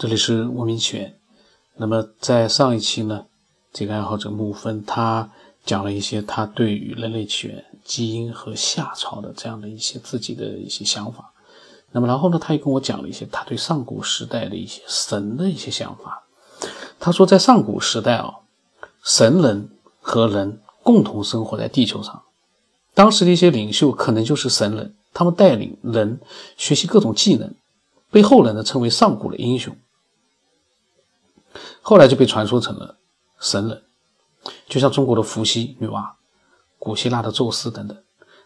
这里是文明起源。那么在上一期呢，这个爱好者木芬他讲了一些他对于人类起源、基因和夏朝的这样的一些自己的一些想法。那么然后呢，他又跟我讲了一些他对上古时代的一些神的一些想法。他说，在上古时代啊，神人和人共同生活在地球上，当时的一些领袖可能就是神人，他们带领人学习各种技能。被后人呢称为上古的英雄，后来就被传说成了神人，就像中国的伏羲、女娲，古希腊的宙斯等等。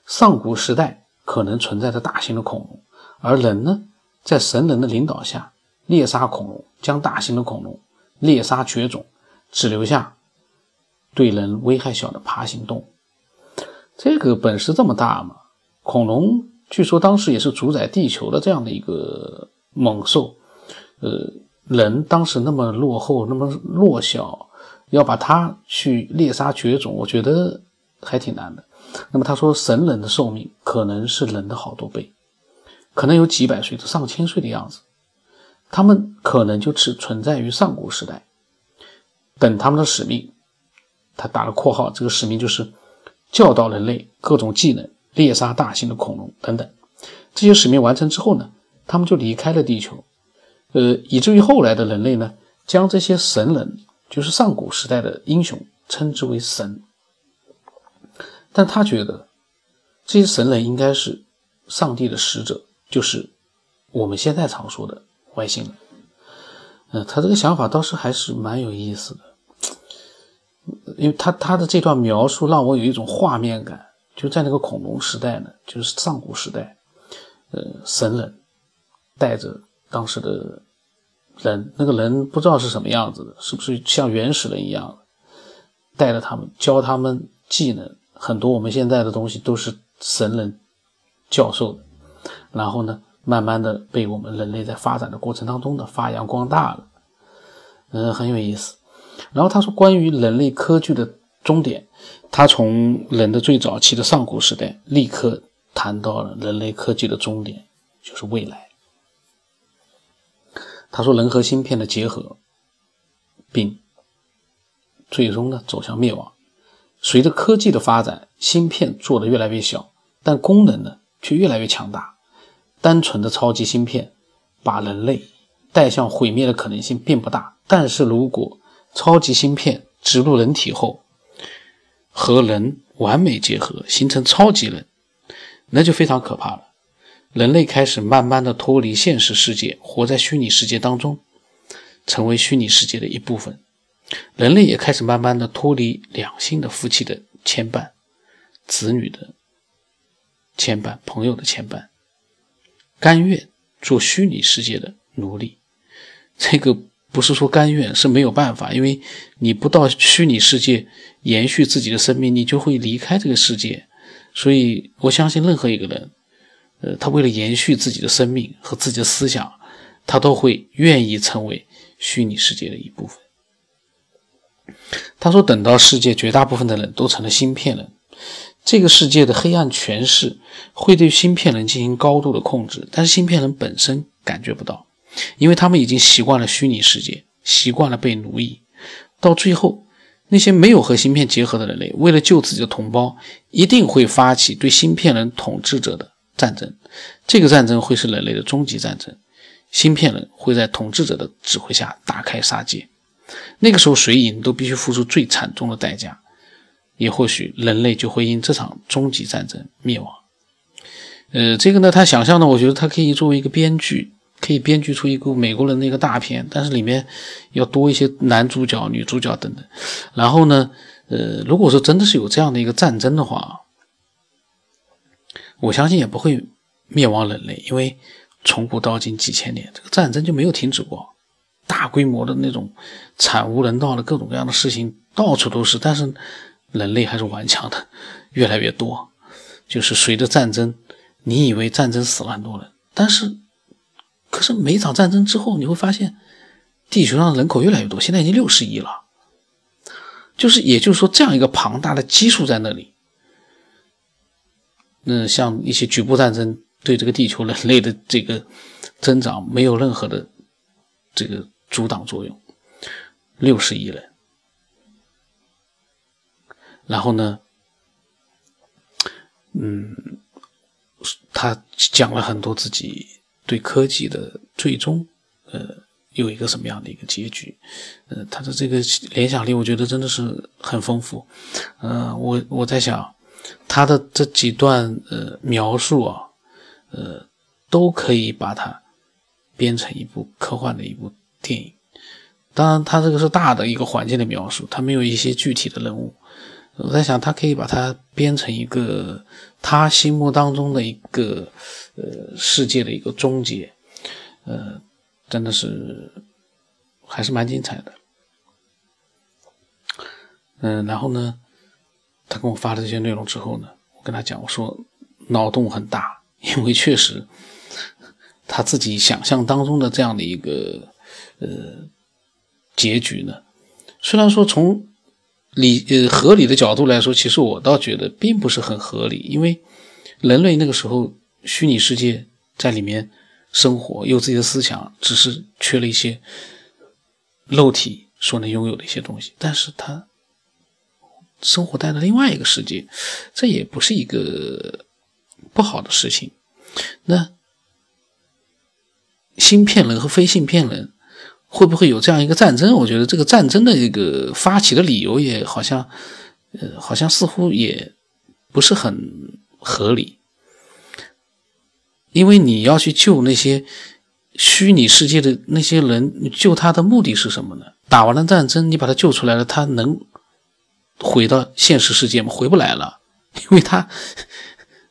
上古时代可能存在着大型的恐龙，而人呢，在神人的领导下猎杀恐龙，将大型的恐龙猎杀绝种，只留下对人危害小的爬行动物。这个本事这么大吗？恐龙据说当时也是主宰地球的这样的一个。猛兽，呃，人当时那么落后，那么弱小，要把它去猎杀绝种，我觉得还挺难的。那么他说，神人的寿命可能是人的好多倍，可能有几百岁到上千岁的样子。他们可能就只存在于上古时代，等他们的使命，他打了括号，这个使命就是教导人类各种技能，猎杀大型的恐龙等等。这些使命完成之后呢？他们就离开了地球，呃，以至于后来的人类呢，将这些神人，就是上古时代的英雄，称之为神。但他觉得，这些神人应该是上帝的使者，就是我们现在常说的外星人。嗯，他这个想法倒是还是蛮有意思的，因为他他的这段描述让我有一种画面感，就在那个恐龙时代呢，就是上古时代，呃，神人。带着当时的人，那个人不知道是什么样子的，是不是像原始人一样，带着他们教他们技能，很多我们现在的东西都是神人教授的，然后呢，慢慢的被我们人类在发展的过程当中呢发扬光大了，嗯，很有意思。然后他说，关于人类科技的终点，他从人的最早期的上古时代，立刻谈到了人类科技的终点，就是未来。他说：“人和芯片的结合，并最终呢走向灭亡。随着科技的发展，芯片做得越来越小，但功能呢却越来越强大。单纯的超级芯片把人类带向毁灭的可能性并不大。但是如果超级芯片植入人体后，和人完美结合，形成超级人，那就非常可怕了。”人类开始慢慢的脱离现实世界，活在虚拟世界当中，成为虚拟世界的一部分。人类也开始慢慢的脱离两性的夫妻的牵绊、子女的牵绊、朋友的牵绊，甘愿做虚拟世界的奴隶。这个不是说甘愿，是没有办法，因为你不到虚拟世界延续自己的生命，你就会离开这个世界。所以我相信任何一个人。呃，他为了延续自己的生命和自己的思想，他都会愿意成为虚拟世界的一部分。他说：“等到世界绝大部分的人都成了芯片人，这个世界的黑暗权势会对芯片人进行高度的控制，但是芯片人本身感觉不到，因为他们已经习惯了虚拟世界，习惯了被奴役。到最后，那些没有和芯片结合的人类，为了救自己的同胞，一定会发起对芯片人统治者的。”战争，这个战争会是人类的终极战争。芯片人会在统治者的指挥下大开杀戒，那个时候谁赢都必须付出最惨重的代价，也或许人类就会因这场终极战争灭亡。呃，这个呢，他想象的，我觉得他可以作为一个编剧，可以编剧出一个美国人的一个大片，但是里面要多一些男主角、女主角等等。然后呢，呃，如果说真的是有这样的一个战争的话。我相信也不会灭亡人类，因为从古到今几千年，这个战争就没有停止过，大规模的那种惨无人道的各种各样的事情到处都是，但是人类还是顽强的，越来越多。就是随着战争，你以为战争死了很多人，但是可是每场战争之后，你会发现地球上人口越来越多，现在已经六十亿了，就是也就是说这样一个庞大的基数在那里。那像一些局部战争对这个地球人类的这个增长没有任何的这个阻挡作用，六十亿人。然后呢，嗯，他讲了很多自己对科技的最终，呃，有一个什么样的一个结局，呃，他的这个联想力，我觉得真的是很丰富。呃，我我在想，他的这几段呃描述啊，呃，都可以把它编成一部科幻的一部电影。当然，他这个是大的一个环境的描述，他没有一些具体的人物。我在想，他可以把它编成一个他心目当中的一个呃世界的一个终结，呃，真的是还是蛮精彩的。嗯，然后呢，他跟我发了这些内容之后呢，我跟他讲，我说脑洞很大，因为确实他自己想象当中的这样的一个呃结局呢，虽然说从。理呃合理的角度来说，其实我倒觉得并不是很合理，因为人类那个时候虚拟世界在里面生活，有自己的思想，只是缺了一些肉体所能拥有的一些东西。但是他生活在了另外一个世界，这也不是一个不好的事情。那芯片人和非芯片人。会不会有这样一个战争？我觉得这个战争的一个发起的理由也好像，呃，好像似乎也不是很合理。因为你要去救那些虚拟世界的那些人，救他的目的是什么呢？打完了战争，你把他救出来了，他能回到现实世界吗？回不来了，因为他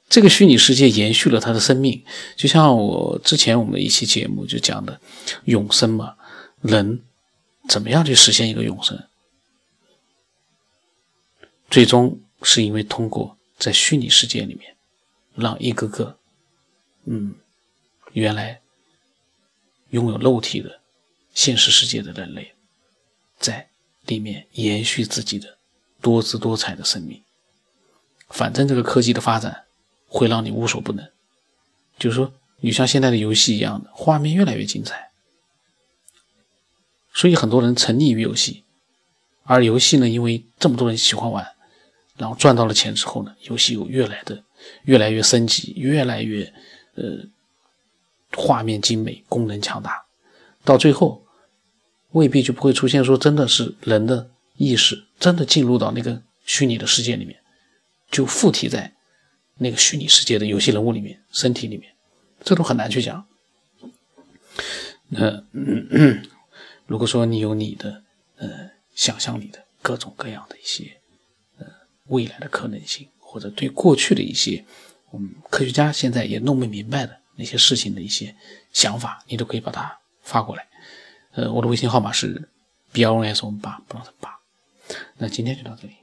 这个虚拟世界延续了他的生命，就像我之前我们一期节目就讲的永生嘛。人怎么样去实现一个永生？最终是因为通过在虚拟世界里面，让一个个，嗯，原来拥有肉体的现实世界的人类，在里面延续自己的多姿多彩的生命。反正这个科技的发展会让你无所不能，就是说，你像现在的游戏一样的，画面越来越精彩。所以很多人沉溺于游戏，而游戏呢，因为这么多人喜欢玩，然后赚到了钱之后呢，游戏又越来的越来越升级，越来越呃画面精美，功能强大，到最后未必就不会出现说真的是人的意识真的进入到那个虚拟的世界里面，就附体在那个虚拟世界的游戏人物里面身体里面，这都很难去讲。那。如果说你有你的呃想象力的各种各样的一些呃未来的可能性，或者对过去的一些我们科学家现在也弄不明白的那些事情的一些想法，你都可以把它发过来。呃，我的微信号码是 b l s 八，不 t 八。那今天就到这里。